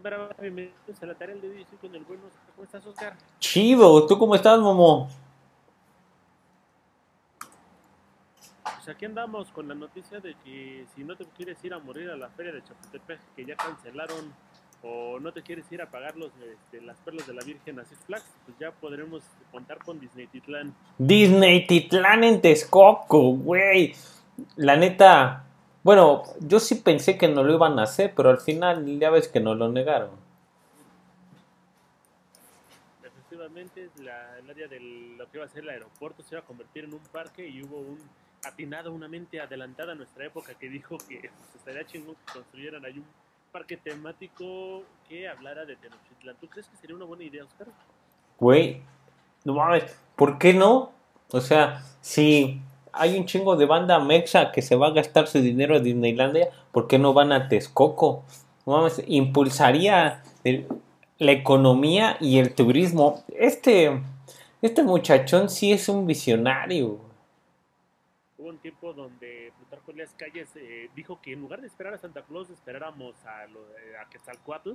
cámara, bienvenidos a la tarea del día de con el bueno. ¿Cómo estás, Oscar? Chido, ¿tú cómo estás, Momo? Pues aquí andamos con la noticia de que si no te quieres ir a morir a la feria de Chapultepec, que ya cancelaron, o no te quieres ir a pagar los, este, las perlas de la Virgen a Six Flags, pues ya podremos contar con Disney Titlán. Disney Titlán en Texcoco, güey. La neta, bueno, yo sí pensé que no lo iban a hacer, pero al final ya ves que no lo negaron. Efectivamente, la, el área de lo que iba a ser el aeropuerto se iba a convertir en un parque y hubo un atinado, una mente adelantada a nuestra época que dijo que pues, estaría chingón que construyeran ahí un parque temático que hablara de Tenochtitlan. ¿Tú crees que sería una buena idea, Oscar? Güey, no mames, ¿por qué no? O sea, si hay un chingo de banda mexa que se va a gastar su dinero en Disneylandia, ¿por qué no van a Texcoco? Impulsaría la economía y el turismo. Este, este muchachón sí es un visionario. Hubo un tiempo donde Plutarco Elias Calles eh, dijo que en lugar de esperar a Santa Claus, esperáramos a, lo, a Quetzalcoatl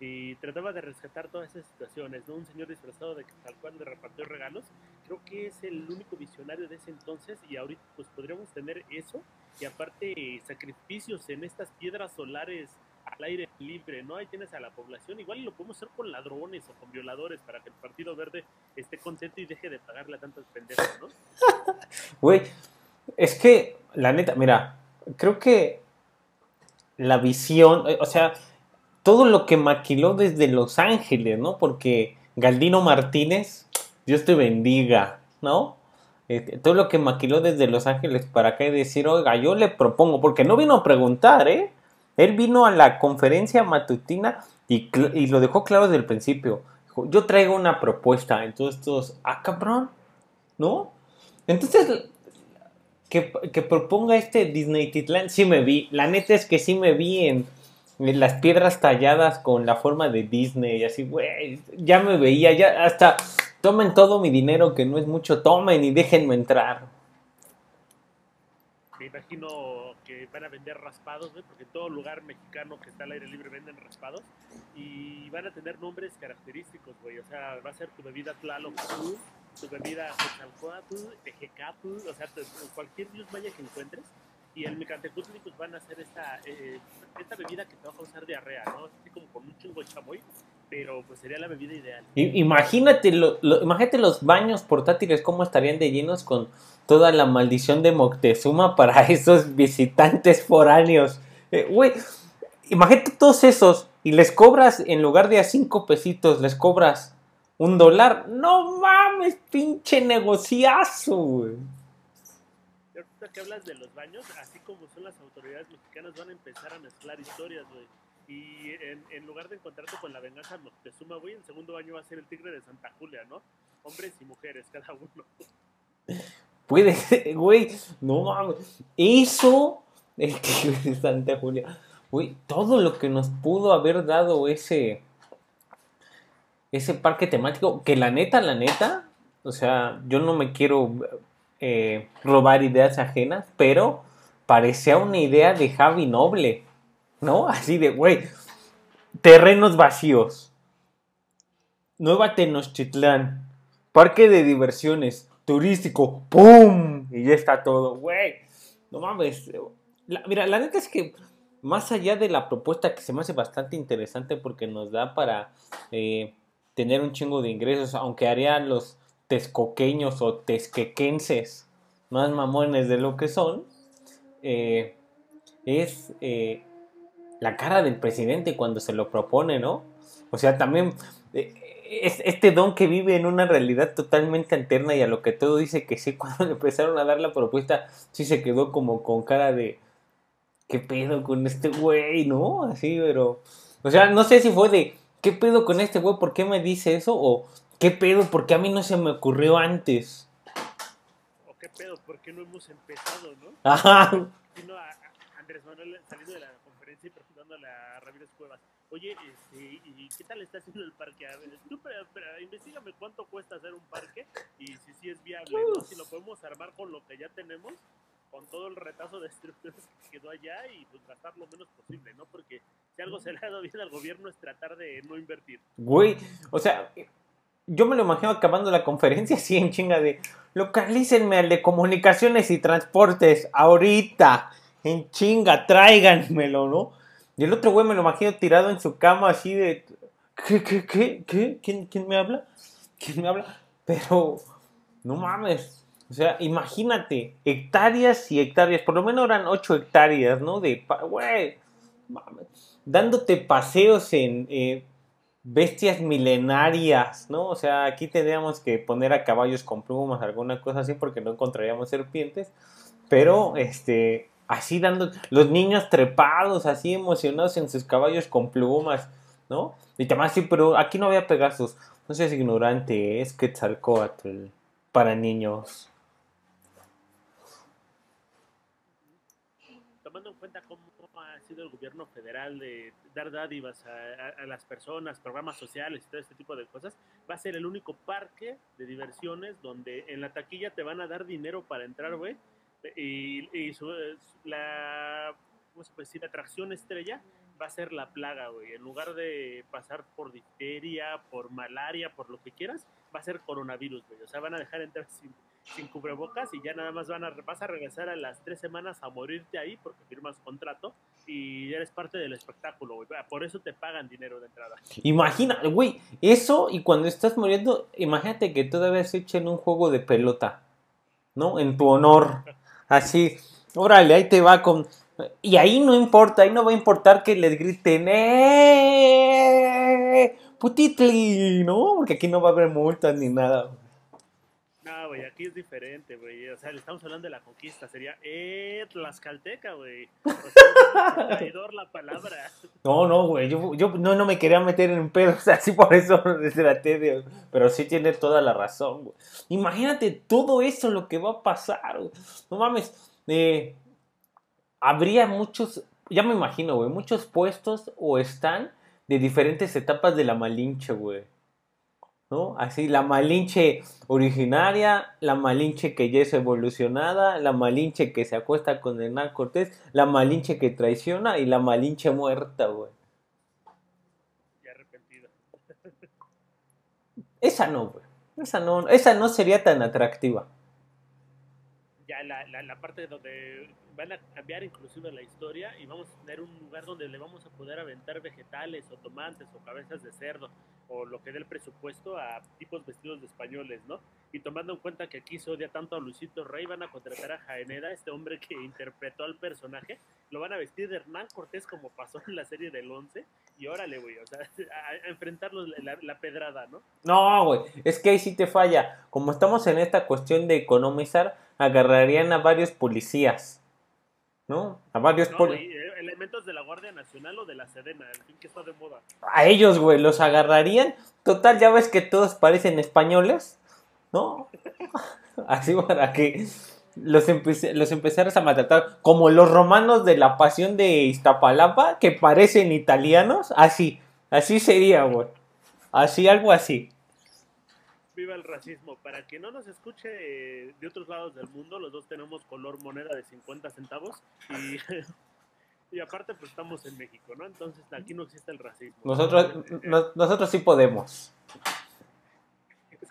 y trataba de rescatar todas esas situaciones, ¿no? Un señor disfrazado de tal cual de repartió regalos, creo que es el único visionario de ese entonces y ahorita pues podríamos tener eso y aparte sacrificios en estas piedras solares al aire libre, ¿no? Ahí tienes a la población, igual lo podemos hacer con ladrones o con violadores para que el Partido Verde esté contento y deje de pagarle a tantas pendejas, ¿no? Güey, es que, la neta, mira, creo que la visión, eh, o sea, todo lo que maquiló desde Los Ángeles, ¿no? Porque Galdino Martínez, Dios te bendiga, ¿no? Este, todo lo que maquiló desde Los Ángeles para acá y decir, oiga, yo le propongo, porque no vino a preguntar, ¿eh? Él vino a la conferencia matutina y, y lo dejó claro desde el principio. Dijo, yo traigo una propuesta. Entonces todos, ah, cabrón, ¿no? Entonces, que, que proponga este Disney Titlan, sí me vi. La neta es que sí me vi en las piedras talladas con la forma de Disney, y así, güey, ya me veía, ya hasta tomen todo mi dinero, que no es mucho, tomen y déjenme entrar. Me imagino que van a vender raspados, ¿no? porque todo lugar mexicano que está al aire libre venden raspados y van a tener nombres característicos, güey. O sea, va a ser tu bebida Tlaloc, tu bebida Quetzalcoatl, Ejecatl, o sea, cualquier dios maya que encuentres y el Micantecutli pues van a hacer esta, eh, esta bebida que te va a causar diarrea, ¿no? Así como con un chingo de chamoy, pero pues sería la bebida ideal. Imagínate, imagínate los baños portátiles, cómo estarían de llenos con toda la maldición de Moctezuma para esos visitantes foráneos. Eh, güey, imagínate todos esos y les cobras, en lugar de a cinco pesitos, les cobras un dólar. No mames, pinche negociazo, güey que hablas de los baños, así como son las autoridades mexicanas, van a empezar a mezclar historias, güey. Y en, lugar de encontrarte con la venganza Moctezuma, güey, el segundo baño va a ser el tigre de Santa Julia, ¿no? Hombres y mujeres, cada uno. Puede güey, no mames. Eso, el tigre de Santa Julia. Güey, todo lo que nos pudo haber dado ese. Ese parque temático, que la neta, la neta, o sea, yo no me quiero eh, robar ideas ajenas, pero parecía una idea de Javi Noble, ¿no? Así de, güey, terrenos vacíos, Nueva Tenochtitlán, parque de diversiones, turístico, ¡pum! Y ya está todo, güey. No mames. mira, la neta es que más allá de la propuesta que se me hace bastante interesante porque nos da para eh, tener un chingo de ingresos, aunque haría los tescoqueños o tesquequenses más mamones de lo que son, eh, es eh, la cara del presidente cuando se lo propone, ¿no? O sea, también eh, es este don que vive en una realidad totalmente alterna y a lo que todo dice que sí, cuando le empezaron a dar la propuesta, sí se quedó como con cara de, ¿qué pedo con este güey, no? Así, pero, o sea, no sé si fue de, ¿qué pedo con este güey? ¿Por qué me dice eso? O, ¿Qué pedo? ¿Por qué a mí no se me ocurrió antes? ¿O qué pedo? ¿Por qué no hemos empezado, no? Ajá. Sino a, Andrés Manuel saliendo de la conferencia y preguntándole a Ramírez Cuevas, oye, este, ¿y qué tal está haciendo el parque? A ver, tú, pero, pero, investigame cuánto cuesta hacer un parque y si sí es viable, ¿no? Si lo podemos armar con lo que ya tenemos con todo el retazo de estructuras que quedó allá y pues gastar lo menos posible, ¿no? Porque si algo se le ha dado bien al gobierno es tratar de no invertir. Güey, o sea, yo me lo imagino acabando la conferencia así en chinga de localícenme al de comunicaciones y transportes ahorita, en chinga, tráiganmelo, ¿no? Y el otro güey me lo imagino tirado en su cama así de ¿qué, qué, qué, qué? ¿Quién, quién me habla? ¿Quién me habla? Pero, no mames. O sea, imagínate, hectáreas y hectáreas, por lo menos eran 8 hectáreas, ¿no? De, güey, dándote paseos en eh, bestias milenarias, ¿no? O sea, aquí tendríamos que poner a caballos con plumas, alguna cosa así, porque no encontraríamos serpientes, pero, este, así dando, los niños trepados, así emocionados en sus caballos con plumas, ¿no? Y te sí, pero aquí no había Pegasus. No seas ignorante, es Quetzalcoatl para niños. Tomando en cuenta cómo sido el gobierno federal de dar dádivas a, las personas, programas sociales y todo este tipo de cosas, va a ser el único parque de diversiones donde en la taquilla te van a dar dinero para entrar, güey. Y, la, ¿cómo se puede decir? La atracción estrella va a ser la plaga, güey. En lugar de pasar por difteria, por malaria, por lo que quieras, va a ser coronavirus, güey. O sea, van a dejar entrar sin, sin cubrebocas y ya nada más van a, vas a regresar a las tres semanas a morirte ahí porque firmas contrato y eres parte del espectáculo, güey. Por eso te pagan dinero de entrada. Imagina, güey, eso y cuando estás muriendo, imagínate que todavía se echen un juego de pelota, ¿no? En tu honor. Así, órale, ahí te va con y ahí no importa, ahí no va a importar que les griten, ¡eh! ¡Putitli! ¿No? Porque aquí no va a haber multas ni nada. Güey, aquí es diferente, güey. O sea, le estamos hablando de la conquista. Sería, ¡eh! Tlaxcalteca, güey. O sea, traidor la palabra. No, no, güey. Yo, yo no, no me quería meter en pedos, así por eso traté de. Pero sí tiene toda la razón, güey. Imagínate todo eso lo que va a pasar, güey. No mames. Eh, habría muchos, ya me imagino, güey, muchos puestos o están de diferentes etapas de la Malinche, güey. ¿No? Así, la Malinche originaria, la Malinche que ya es evolucionada, la Malinche que se acuesta con Hernán Cortés, la Malinche que traiciona y la Malinche muerta, güey. Y arrepentida. Esa no, güey. Esa no, esa no sería tan atractiva. La, la, la parte donde van a cambiar inclusive la historia y vamos a tener un lugar donde le vamos a poder aventar vegetales o tomates o cabezas de cerdo o lo que dé el presupuesto a tipos vestidos de españoles, ¿no? Y tomando en cuenta que aquí se odia tanto a Luisito Rey, van a contratar a Jaeneda, este hombre que interpretó al personaje, lo van a vestir de Hernán Cortés como pasó en la serie del 11 y órale, güey, o sea, a, enfrentarlos la, la, pedrada, ¿no? No, güey, es que ahí sí te falla. Como estamos en esta cuestión de economizar, agarrarían a varios policías ¿no? A varios eh, elementos de la Guardia Nacional o de la Sedena, el fin que está de moda. A ellos, güey, los agarrarían. Total, ya ves que todos parecen españoles, ¿no? Así para que los, los empezaras a maltratar. Como los romanos de la pasión de Iztapalapa, que parecen italianos. Así, así sería, güey. Así, algo así viva el racismo. Para que no nos escuche de otros lados del mundo, los dos tenemos color moneda de 50 centavos y, y aparte pues estamos en México, ¿no? Entonces aquí no existe el racismo. Nosotros, nosotros sí podemos.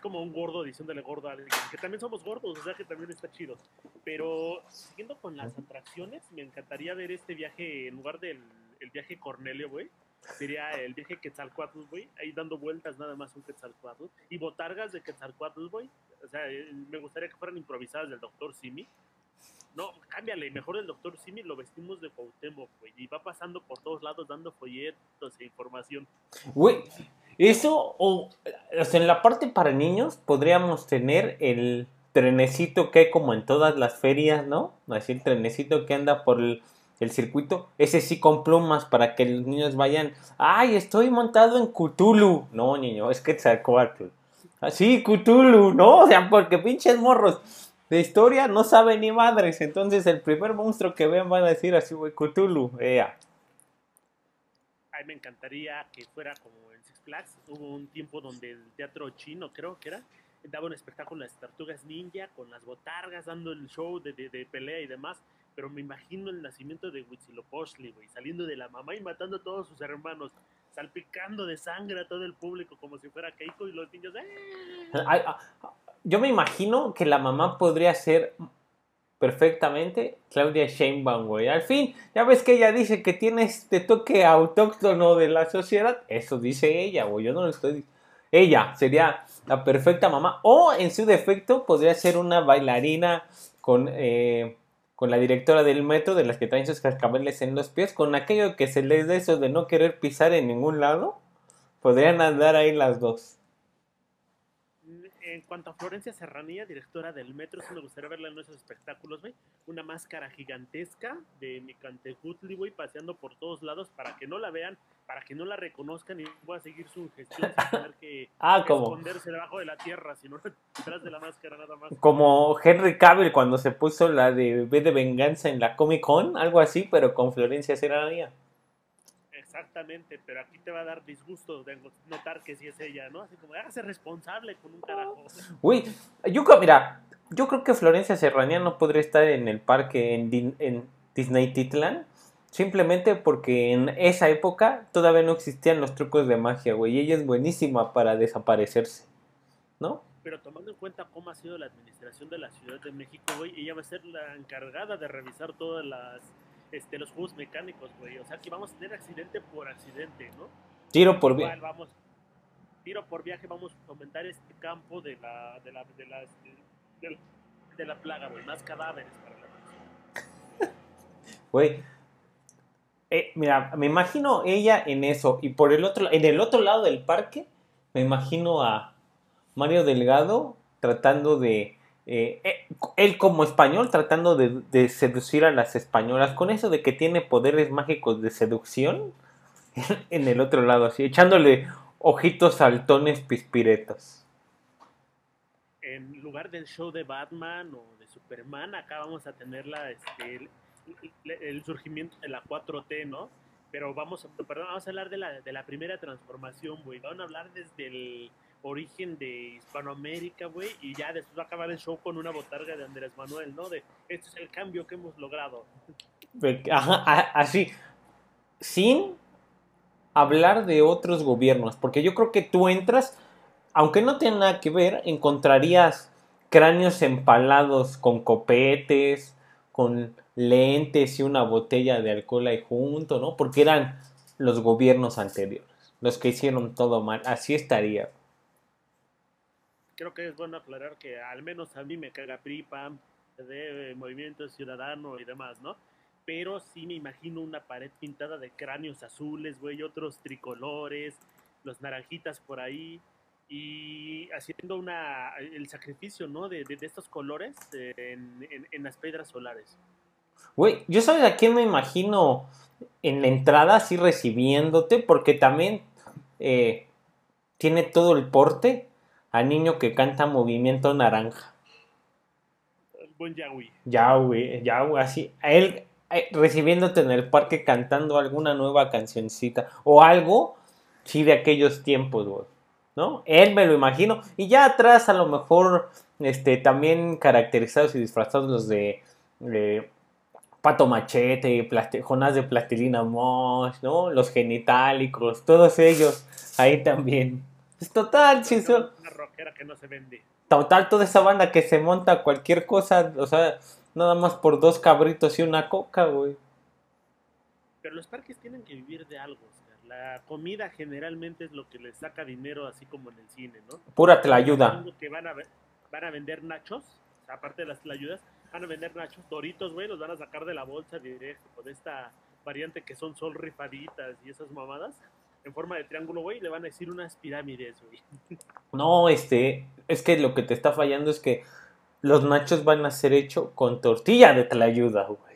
Como un gordo diciéndole gordo a alguien, que también somos gordos, o sea que también está chido. Pero siguiendo con las atracciones, me encantaría ver este viaje en lugar del el viaje Cornelio, güey sería el viaje Quetzalcoatl, güey, ahí dando vueltas nada más un Quetzalcoatl, y botargas de Quetzalcoatl, güey, o sea, eh, me gustaría que fueran improvisadas del Doctor Simi. No, cámbiale, mejor el Doctor Simi lo vestimos de Cuauhtémoc, güey, y va pasando por todos lados dando folletos e información. Güey, eso, o, sea, en la parte para niños podríamos tener el trenecito que hay como en todas las ferias, ¿no? Así el trenecito que anda por el circuito, ese sí con plumas para que los niños vayan, ay, estoy montado en Cthulhu. No, niño, es que Quetzalcoatl. Así, Cthulhu, ¿no? O sea, porque pinches morros de historia no saben ni madres. Entonces, el primer monstruo que vean van a decir así, güey, Cthulhu, ea. Ay, me encantaría que fuera como Flags. Hubo un tiempo donde el teatro chino, creo que era, daba un espectáculo las tortugas ninja con las botargas dando el show de, pelea y demás. Pero me imagino el nacimiento de Huitzilopochtli, güey, saliendo de la mamá y matando a todos sus hermanos, salpicando de sangre a todo el público como si fuera Keiko y los niños. ¡eh! Ay, ah, Yo me imagino que la mamá podría ser perfectamente Claudia Sheinbaum, güey. Al fin, ya ves que ella dice que tiene este toque autóctono de la sociedad. Eso dice ella, güey. Yo no lo estoy. Ella sería la perfecta mamá. O en su defecto podría ser una bailarina con, eh, con la directora del metro, de las que traen sus cascabeles en los pies, con aquello que se les da eso de no querer pisar en ningún lado. Podrían andar ahí las dos. En cuanto a Florencia Serranía, directora del Metro, sí me gustaría verla en esos espectáculos, güey. Una máscara gigantesca de Micantecutli, güey, paseando por todos lados para que no la vean, para que no la reconozcan y pueda seguir su gestión sin tener que Ah, esconderse debajo de la tierra, sino detrás de la máscara nada más. como Henry Cavill cuando se puso la de V de Venganza en la Comic Con, algo así, pero con Florencia Serranía. Exactamente, pero aquí te va a dar disgusto de notar que sí es ella, ¿no? Así como, hágase responsable con un carajo. Uy, yo creo, mira, yo creo que Florencia Serranía no podría estar en el parque en, en Disney Titlan. Simplemente porque en esa época todavía no existían los trucos de magia, güey. Y ella es buenísima para desaparecerse. ¿No? Pero tomando en cuenta cómo ha sido la administración de la Ciudad de México, güey, ella va a ser la encargada de revisar todas las, este, los juegos mecánicos, güey. O sea que vamos a tener accidente por accidente, ¿no? Tiro por. Igual vamos, tiro por viaje, vamos a aumentar este campo de la, de la, de la, de, de- de la plaga, güey. Más cadáveres para la. Güey. Eh, mira, me imagino ella en eso. Y por el otro, en el otro lado del parque, me imagino a Mario Delgado tratando de. Eh, eh, él como español tratando de, seducir a las españolas. Con eso de que tiene poderes mágicos de seducción. En el otro lado, así, echándole ojitos saltones pispiretos. En lugar del show de Batman o de Superman, acá vamos a tener la, este, el surgimiento de la 4T, ¿no? Pero vamos, a- perdón, vamos a hablar de la, de la primera transformación, güey. Van a hablar desde el origen de Hispanoamérica, güey, y ya después va a acabar el show con una botarga de Andrés Manuel, ¿no? De, este es el cambio que hemos logrado. Ajá, así. Sin hablar de otros gobiernos. Porque yo creo que tú entras, aunque no tiene nada que ver, encontrarías cráneos empalados con copetes, con lentes y una botella de alcohol ahí junto, ¿no? Porque eran los gobiernos anteriores, los que hicieron todo mal. Así estaría. Creo que es bueno aclarar que al menos a mí me caga PRI, PAN, de Movimiento Ciudadano y demás, ¿no? Pero sí me imagino una pared pintada de cráneos azules, güey, otros tricolores, los naranjitas por ahí, y haciendo una, el sacrificio, ¿no? De, de- estos colores en, en- en las piedras solares. Güey, yo sabes a quién me imagino en la entrada así recibiéndote, porque también eh, tiene todo el porte a niño que canta Movimiento Naranja. El buen Yahweh. Ya, güey, ya, güey, así. A él eh, recibiéndote en el parque cantando alguna nueva cancioncita o algo, sí, de aquellos tiempos, güey. ¿No? Él me lo imagino. Y ya atrás, a lo mejor, este, también caracterizados y disfrazados los de. de Pato Machete, Plasti- Jonás de Plastilina Mosh, ¿no? Los genitálicos, todos ellos ahí también. Es total, sí, son- Que no se vende. Total, toda esa banda que se monta cualquier cosa, o sea, nada más por dos cabritos y una coca, güey. Pero los parques tienen que vivir de algo, Oscar. La comida generalmente es lo que les saca dinero, así como en el cine, ¿no? Pura te la ayuda. Que van a, ve- van a vender nachos, aparte de las ayudas, van a vender nachos, doritos, güey, los van a sacar de la bolsa directo, con esta variante que son sol rifaditas y esas mamadas, en forma de triángulo, güey, le van a decir unas pirámides, güey. No, este, es que lo que te está fallando es que los nachos van a ser hechos con tortilla de tlayuda, güey.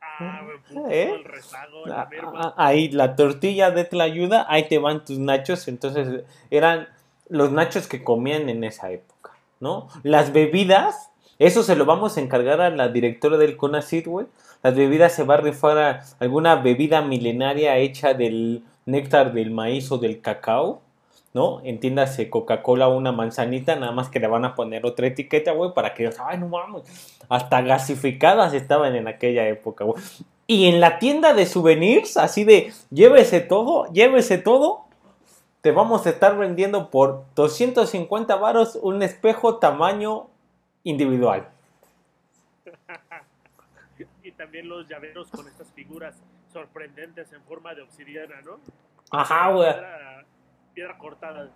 Ah, güey, puto, ¿Eh? el rezago, la Ah, merma. ah, Ahí, la tortilla de tlayuda, ahí te van tus nachos. Entonces, eran los nachos que comían en esa época, ¿no? Las bebidas, eso se lo vamos a encargar a la directora del CONACYT, güey. Las bebidas se va a rifar a alguna bebida milenaria hecha del néctar del maíz o del cacao, ¿no? Entiéndase Coca-Cola una manzanita, nada más que le van a poner otra etiqueta, güey, para que, ay, no mames, hasta gasificadas estaban en aquella época, güey. Y en la tienda de souvenirs, así de, llévese todo, llévese todo, te vamos a estar vendiendo por 250 varos un espejo tamaño individual. y también los llaveros con estas figuras sorprendentes en forma de obsidiana, ¿no? Ajá, güey. Piedra, piedra cortada.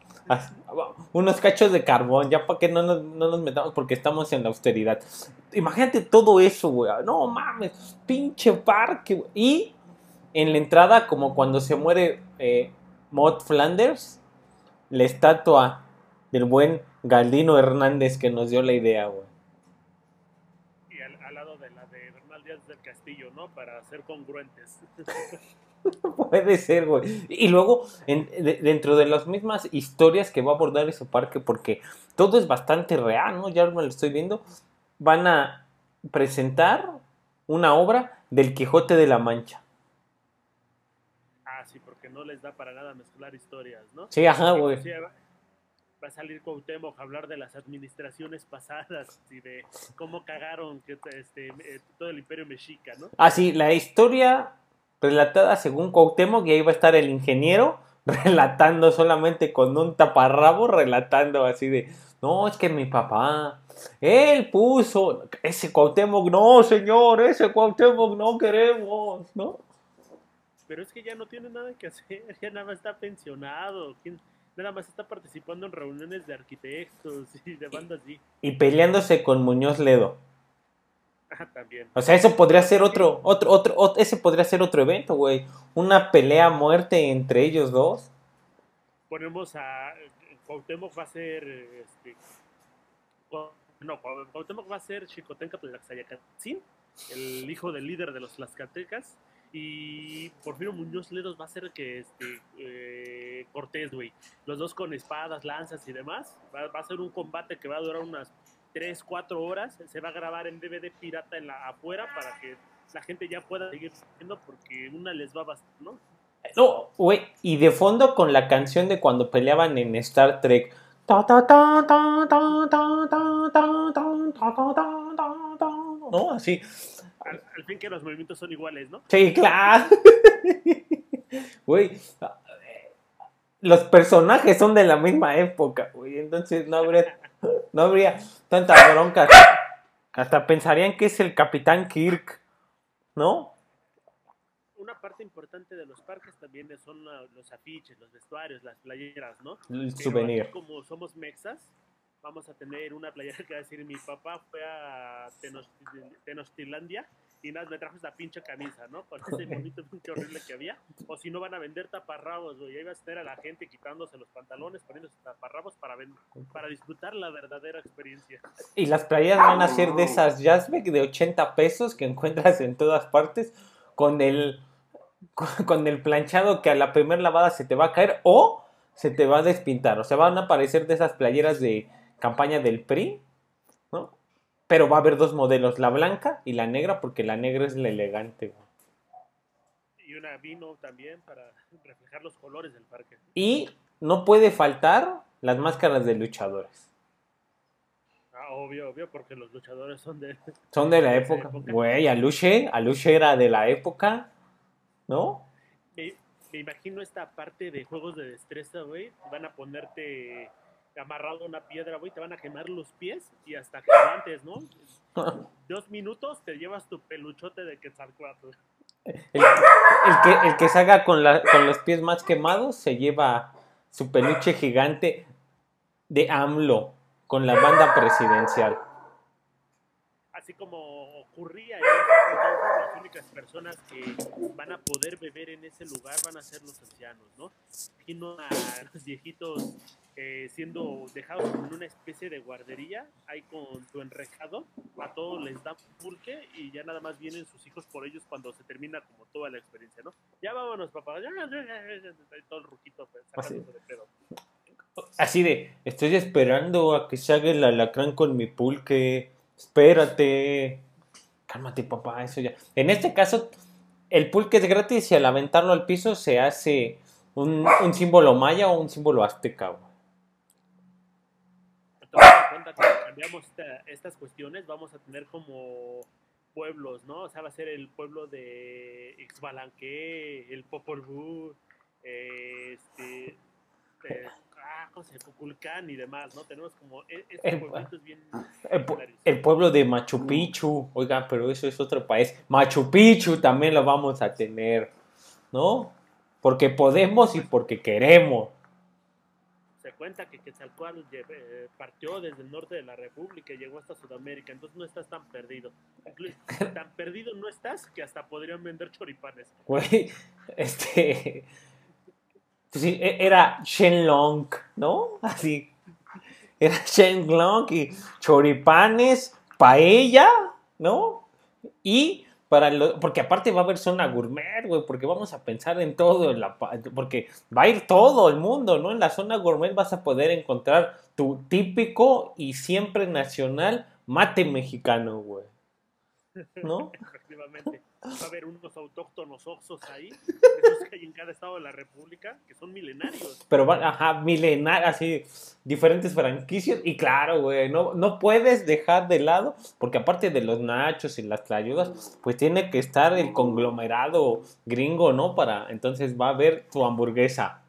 Unos cachos de carbón, ya para que no nos, no nos metamos porque estamos en la austeridad. Imagínate todo eso, güey. No mames, pinche parque, güey. Y en la entrada, como cuando se muere eh, Maud Flanders, la estatua del buen Galdino Hernández que nos dio la idea, güey. Y al, al lado de la de Díaz del Castillo, ¿no? Para ser congruentes. Puede ser, güey. Y luego, en- de- dentro de las mismas historias que va a abordar ese parque, porque todo es bastante real, ¿no? Ya me lo estoy viendo. Van a presentar una obra del Quijote de la Mancha. Ah, sí, porque no les da para nada mezclar historias, ¿no? Sí, ajá, güey. Sí, va, a salir Cuauhtémoc a hablar de las administraciones pasadas y de cómo cagaron que, este, eh, todo el imperio mexica, ¿no? Así, la historia relatada según Cuauhtémoc, y ahí va a estar el ingeniero relatando solamente con un taparrabo, relatando así de, no, es que mi papá, él puso, ese Cuauhtémoc, no, señor, ese Cuauhtémoc no queremos, ¿no? Pero es que ya no tiene nada que hacer, ya nada más está pensionado, ¿quién- nada más está participando en reuniones de arquitectos y de bandas así. Y peleándose con Muñoz Ledo. Ah, también. O sea, eso podría ser otro, otro, otro, ot- ese podría ser otro evento, güey. Una pelea a muerte entre ellos dos. Ponemos a Cuauhtémoc va a ser este no, Cuau- Cuauhtémoc va a ser Xicotenca Tlaxayacatzin, el hijo del líder de los Tlaxcaltecas y por Porfirio Muñoz Ledos va a ser que este, Cortés, güey. Los dos con espadas, lanzas y demás. Va, a ser un combate que va a durar unas 3, 4 horas. Se va a grabar en DVD pirata en la afuera para que la gente ya pueda seguir viendo porque una les va a bastante, ¿no? No, güey, y de fondo con la canción de cuando peleaban en Star Trek. ¿No? Así. Fin que los movimientos son iguales, ¿no? Sí, claro. Güey, los personajes son de la misma época, güey. Entonces no habría, no habría tanta bronca. Hasta pensarían que es el Capitán Kirk, ¿no? Una parte importante de los parques también son los afiches, los vestuarios, las playeras, ¿no? El Pero souvenir. aquí, como somos mexas, vamos a tener una playera que va a decir: Mi papá fue a Tenochti- Tenochtilandia y nada, me trajo esta pinche camisa, ¿no? Con ese bonito pinche horrible que había. O si no, van a vender taparrabos, güey. Ahí vas a tener a la gente quitándose los pantalones, poniéndose taparrabos para, ven- para disfrutar la verdadera experiencia. Y las playeras van a ser de esas Jazzbeck de 80 pesos que encuentras en todas partes con el con el planchado que a la primera lavada se te va a caer o se te va a despintar. O sea, van a aparecer de esas playeras de campaña del PRI, ¿no? Pero va a haber dos modelos, la blanca y la negra, porque la negra es la elegante. güey. Y una vino también para reflejar los colores del parque. Y no puede faltar las máscaras de luchadores. Ah, obvio, obvio, porque los luchadores son de. Son de la época. época. Güey, Aluche, Aluche era de la época, ¿no? Me, me imagino esta parte de juegos de destreza, güey. Van a ponerte amarrado a una piedra, güey. Te van a quemar los pies y hasta que aguantes, ¿no? Dos minutos te llevas tu peluchote de Quetzalcóatl. El, el que, el que salga con, la- con los pies más quemados se lleva su peluche gigante de AMLO con la banda presidencial. Así como ocurría en entonces, las únicas personas que van a poder beber en ese lugar van a ser los ancianos, ¿no? Imagino a los viejitos eh, siendo dejados en una especie de guardería, ahí con su enrejado, a todos les da pulque y ya nada más vienen sus hijos por ellos cuando se termina como toda la experiencia, ¿no? Ya vámonos, papá, ya, ya, ya, ya, todo el ruquito pues, sacándose de pedo. Así de, estoy esperando a que se haga el alacrán con mi pulque. Espérate. Cálmate, papá, eso ya. En este caso, el pulque es gratis y al aventarlo al piso se hace un, símbolo maya o un símbolo azteca. Entonces, te cuenta que cambiamos esta- estas cuestiones, vamos a tener como pueblos, ¿no? O sea, va a ser el pueblo de Ixbalanque, el Popol Vuh, este, eh, ah. Cuculcán y demás, ¿no? Tenemos como e- estos El- pueblitos bien El, pueblo de Machu Picchu, oiga, pero eso es otro país. Machu Picchu también lo vamos a tener, ¿no? Porque podemos y porque queremos. Se cuenta que Quetzalcóatl lle- eh, partió desde el norte de la República y llegó hasta Sudamérica, entonces no estás tan perdido. Tan perdido no estás que hasta podrían vender choripanes. Güey, este. Sí, e- era Shenlong, ¿no? Así. Era Shenlong y choripanes, paella, ¿no? Y para lo, porque aparte va a haber zona gourmet, güey, porque vamos a pensar en todo, porque va a ir todo el mundo, ¿no? En la zona gourmet vas a poder encontrar tu típico y siempre nacional mate mexicano, güey. ¿No? Efectivamente. Va a haber unos autóctonos oxos ahí, esos que hay en cada estado de la República, que son milenarios. Pero van, ajá, milenar, así, diferentes franquicias. Y claro, güey, no, no puedes dejar de lado, porque aparte de los nachos y las tlayudas, pues tiene que estar el conglomerado gringo, ¿no? Para, entonces va a haber tu hamburguesa.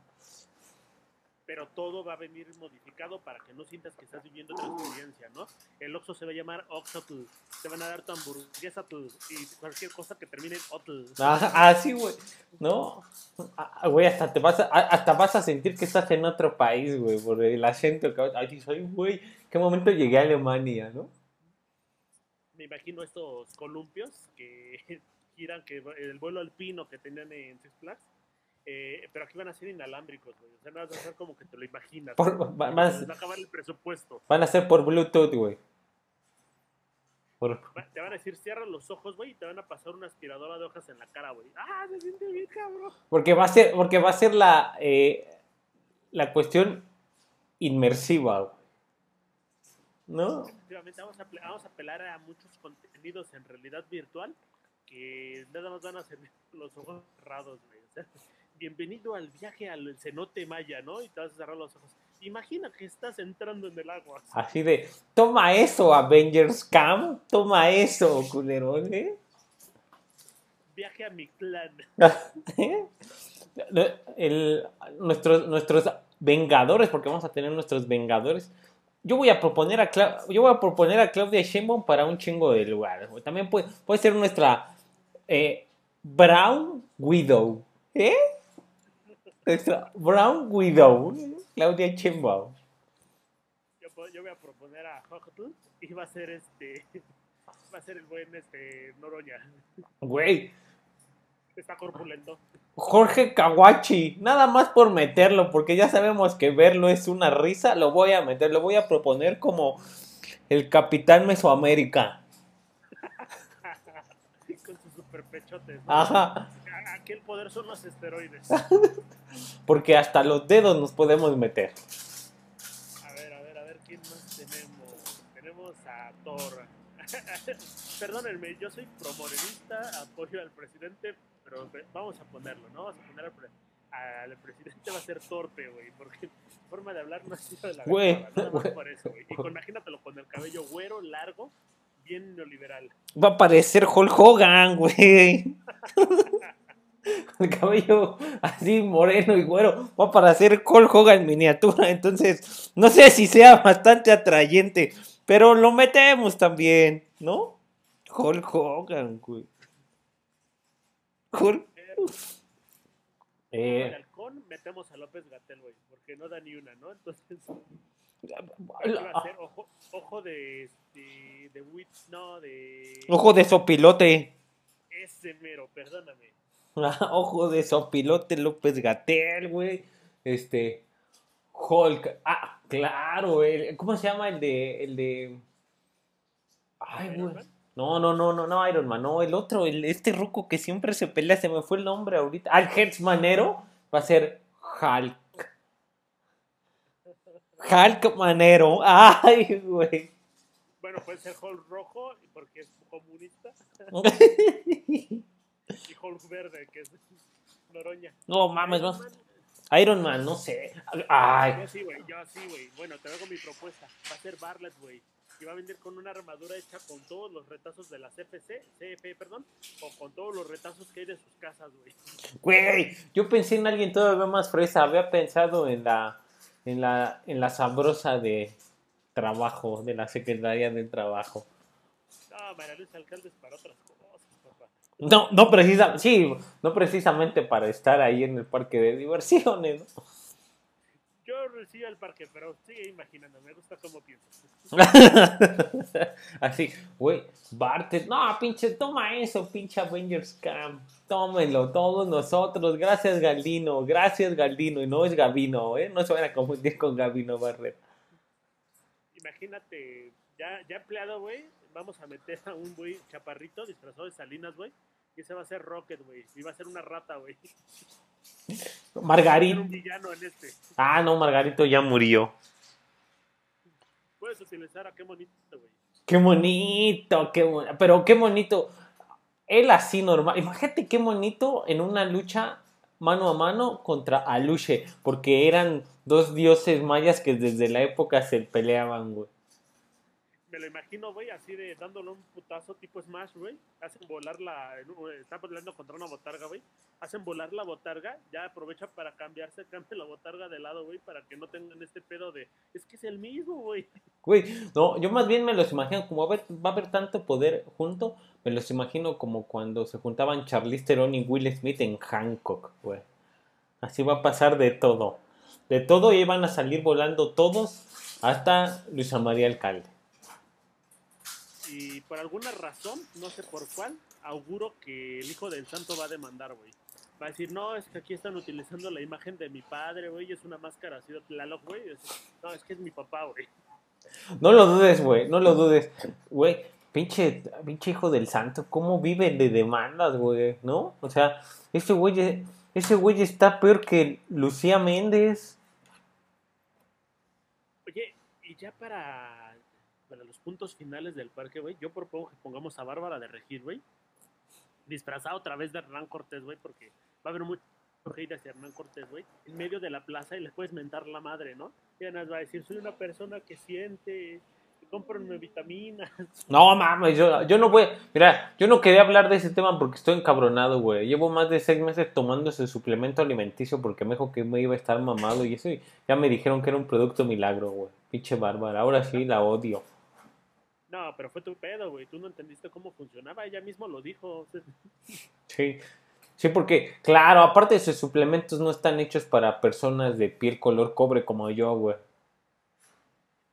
Pero todo va a venir modificado para que no sientas que estás viviendo otra experiencia, ¿no? El Oxxo se va a llamar Oxxotl, te van a dar tu hamburguesa y cualquier cosa que termine en Otl. Ajá, Así, güey, ¿no? Ah, Güey, hasta te vas a, a- hasta vas a sentir que estás en otro país, güey, por el acento que ay, soy, güey, qué momento llegué a Alemania, ¿no? Me imagino estos columpios que giran, que el vuelo alpino que tenían en Six Flags, eh, pero aquí van a ser inalámbricos, güey. O sea, no vas a ser como que te lo imaginas. Por- ¿no? va- vas- Se les va a acabar el presupuesto. Van a ser por Bluetooth, güey. Por- Te van a decir, cierra los ojos, güey, y te van a pasar una aspiradora de hojas en la cara, güey. ¡Ah, se siente bien, cabrón! Porque va a ser, porque va a ser la, eh, la cuestión inmersiva, güey. ¿no? Efectivamente, vamos a, vamos a apelar a muchos contenidos en realidad virtual que nada más van a servir los ojos cerrados, güey. O sea, bienvenido al viaje al cenote maya, ¿no? Y te vas a cerrar los ojos. Imagina que estás entrando en el agua. Así de, toma eso, Avengers Cam, toma eso, culerón, ¿eh? Viaje a mi clan. ¿Eh? El- nuestros, nuestros Vengadores, porque vamos a tener nuestros Vengadores. Yo voy a proponer a Cla- yo voy a proponer a Claudia Sheinbaum para un chingo de güey. También puede, puede ser nuestra eh, Brown Widow, ¿eh? Nuestra Brown Widow. Claudia Sheinbaum. Yo, voy a proponer a Jojotul y va a ser este. Va a ser el buen este Noroña. Güey, Está corpulento. Jorge Kawachi, nada más por meterlo, porque ya sabemos que verlo es una risa, lo voy a meter, lo voy a proponer como el capitán Mesoamérica. Con sus super pechotes. ¿no? Ajá, Aquí el poder son los esteroides. porque hasta los dedos nos podemos meter. A ver, a ver, a ver, ¿quién más tenemos? Tenemos a Thor. Perdónenme, yo soy promorenista, apoyo al presidente, pero vamos a ponerlo, ¿no? Vamos a poner al, pre- al presidente va a ser torpe, güey, porque forma de hablar no ha sido de la Güey, nada más por eso, güey. Imagínatelo con el cabello güero, largo, bien neoliberal. Va a parecer Hulk Hogan, güey. Con el cabello así moreno y güero. Va a parecer Hulk Hogan en miniatura. Entonces, no sé si sea bastante atrayente. Pero lo metemos también, ¿no? Hulk Hogan, güey. Hulk. Eh, halcón metemos a López Gatel, güey, porque no da ni una, ¿no? Entonces. Ojo, ojo de, de, de Witch, no, de... Ojo de sopilote. Ese mero, perdóname. Ojo de sopilote López Gatel, güey. Este. Hulk. Ah, claro, el- ¿Cómo se llama el de. El de. Ay, ¿Iron güey. No, no, no, no, no, Iron Man, no, el otro, el, este ruco que siempre se pelea, se me fue el nombre ahorita. Al Manero va a ser Hulk. Hulk Manero. Ay, güey. Bueno, puede ser Hulk rojo, porque es comunista, y Hulk verde, que es Noroña. No mames, Iron. Man, Iron Man, no sé. Ay. Yo sí, güey, yo sí, güey. Bueno, te hago mi propuesta. Va a ser Barlet, güey. Y va a vender con una armadura hecha con todos los retazos de la CFC, CF, perdón, o con todos los retazos que hay de sus casas, güey. Güey, yo pensé en alguien todavía más fresa. Había pensado en la, en la, en la sabrosa de trabajo, de la Secretaría del Trabajo. No, María Luisa Alcalde es para otras cosas. No, no precisa, sí, no precisamente para estar ahí en el parque de diversiones, ¿no? Yo recibo el parque, pero sigue imaginando, me gusta cómo piensas. Así, güey, Bartes, no, pinche, toma eso, pinche Avengers Camp, tómenlo, todos nosotros, gracias Galdino, gracias Galdino, y no es Gabino, ¿eh? No se van a confundir con Gabino Barret. Imagínate, ya, ya empleado, güey, vamos a meter a un güey chaparrito disfrazado de Salinas, güey, y ese va a ser Rocket, güey, y va a ser una rata, güey. Margarito. este. Ah, no, Margarito ya murió. Puedes utilizar a qué bonito, güey. Qué bonito, qué bonito. Pero qué bonito. Él así normal. Imagínate qué bonito en una lucha mano a mano contra Aluche. Porque eran dos dioses mayas que desde la época se peleaban, güey. Me lo imagino, güey, así de dándole un putazo tipo Smash, güey. Hacen volar la. Está peleando contra una botarga, güey. Hacen volar la botarga. Ya aprovecha para cambiarse, cambia la botarga de lado, güey, para que no tengan este pedo de. Es que es el mismo, güey. Güey, no, yo más bien me los imagino como va a haber, va a haber tanto poder junto. Me los imagino como cuando se juntaban Charlize Theron y Will Smith en Hancock, güey. Así va a pasar de todo. De todo y van a salir volando todos hasta Luisa María Alcalde. Y por alguna razón, no sé por cuál, auguro que el hijo del santo va a demandar, güey. Va a decir, no, es que aquí están utilizando la imagen de mi padre, güey, es una máscara así de Tlaloc, güey. No, es que es mi papá, güey. No lo dudes, güey, no lo dudes. Güey, pinche, pinche hijo del santo, ¿cómo vive de demandas, güey? ¿No? O sea, ese güey, ese güey está peor que Lucía Méndez. Oye, y ya para, para los puntos finales del parque, güey, yo propongo que pongamos a Bárbara de Regir, güey. Disfrazada otra vez de Hernán Cortés, güey, porque va a haber mucho hate hacia Hernán Cortés, güey, en medio de la plaza y le puedes mentar la madre, ¿no? Y además va a decir, soy una persona que siente, que comprenme vitaminas. No mames, yo, yo no voy. Mira, yo no quería hablar de ese tema porque estoy encabronado, güey. Llevo más de seis meses tomando ese suplemento alimenticio porque me dijo que me iba a estar mamado y eso. Y ya me dijeron que era un producto milagro, güey. Pinche bárbara. Ahora sí la odio. No, pero fue tu pedo, güey, tú no entendiste cómo funcionaba, ella mismo lo dijo. Sí. Sí, porque, claro, aparte esos suplementos no están hechos para personas de piel color cobre como yo, güey.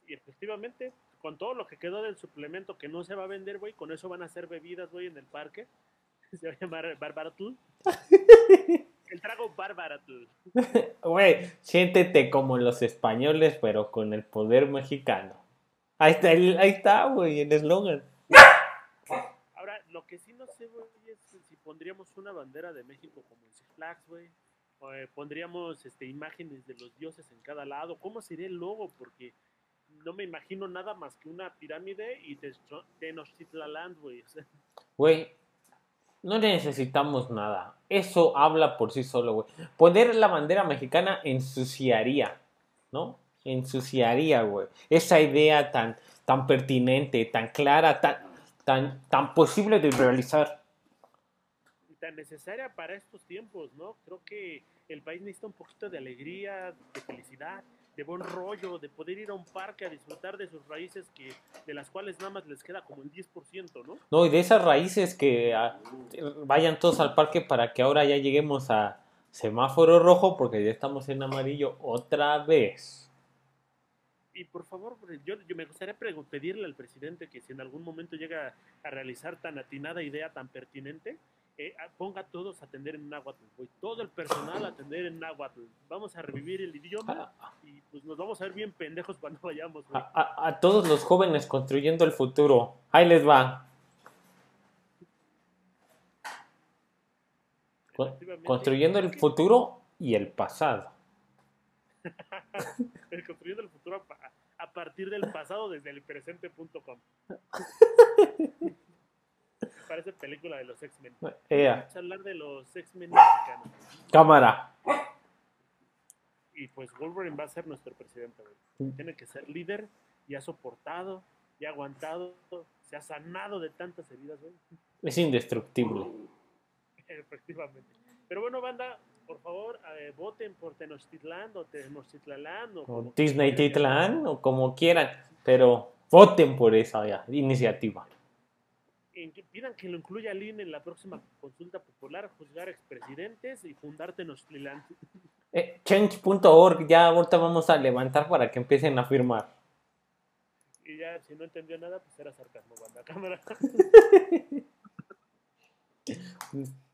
Y efectivamente, con todo lo que quedó del suplemento que no se va a vender, güey, con eso van a hacer bebidas, güey, en el parque. Se va a llamar Barbaratul. El trago Barbaratul. Güey, siéntete como los españoles, pero con el poder mexicano. Ahí está, ahí está, güey, el eslogan. Ahora, lo que sí no sé, güey, es si pondríamos una bandera de México como en Six Flags, güey. Eh, pondríamos este, imágenes de los dioses en cada lado. ¿Cómo sería el logo? Porque no me imagino nada más que una pirámide y Tenochtitlan- güey. Güey, no necesitamos nada. Eso habla por sí solo, güey. Poner la bandera mexicana ensuciaría, ¿no? Ensuciaría, güey. Esa idea tan, tan pertinente, tan clara, tan, tan, tan posible de realizar. y tan necesaria para estos tiempos, ¿no? Creo que el país necesita un poquito de alegría, de felicidad, de buen rollo, de poder ir a un parque a disfrutar de sus raíces que de las cuales nada más les queda como el 10%, ¿no? No, y de esas raíces que ah, vayan todos al parque para que ahora ya lleguemos a semáforo rojo porque ya estamos en amarillo otra vez. Y por favor, yo, yo me gustaría pedirle al presidente que si en algún momento llega a realizar tan atinada idea, tan pertinente, eh, ponga a todos a atender en náhuatl, güey. Todo el personal a atender en náhuatl. Vamos a revivir el idioma y pues nos vamos a ver bien pendejos cuando vayamos, güey. A, a- a todos los jóvenes construyendo el futuro. Ahí les va. Construyendo el futuro y el pasado. Eh, construyendo el futuro a, a partir del pasado desde el presente.com. Parece película de los X-Men. Ea, Vamos a hablar de los X-Men mexicanos. cámara. y pues Wolverine va a ser nuestro presidente, güey. Tiene que ser líder y ha soportado y ha aguantado, se ha sanado de tantas heridas, güey. Es indestructible. Efectivamente. Pero bueno, banda, por favor, eh, voten por Tenochtitlan o Tenochtitlan o, O Disney. Titlan o como quieran, pero voten por esa ya, iniciativa. Pidan que lo incluya al INE en la próxima consulta popular, juzgar expresidentes y fundar Tenochtitlan. Eh, Change.org, ya ahorita vamos a levantar para que empiecen a firmar. Y ya, si no entendió nada, pues era sarcasmo, banda cámara.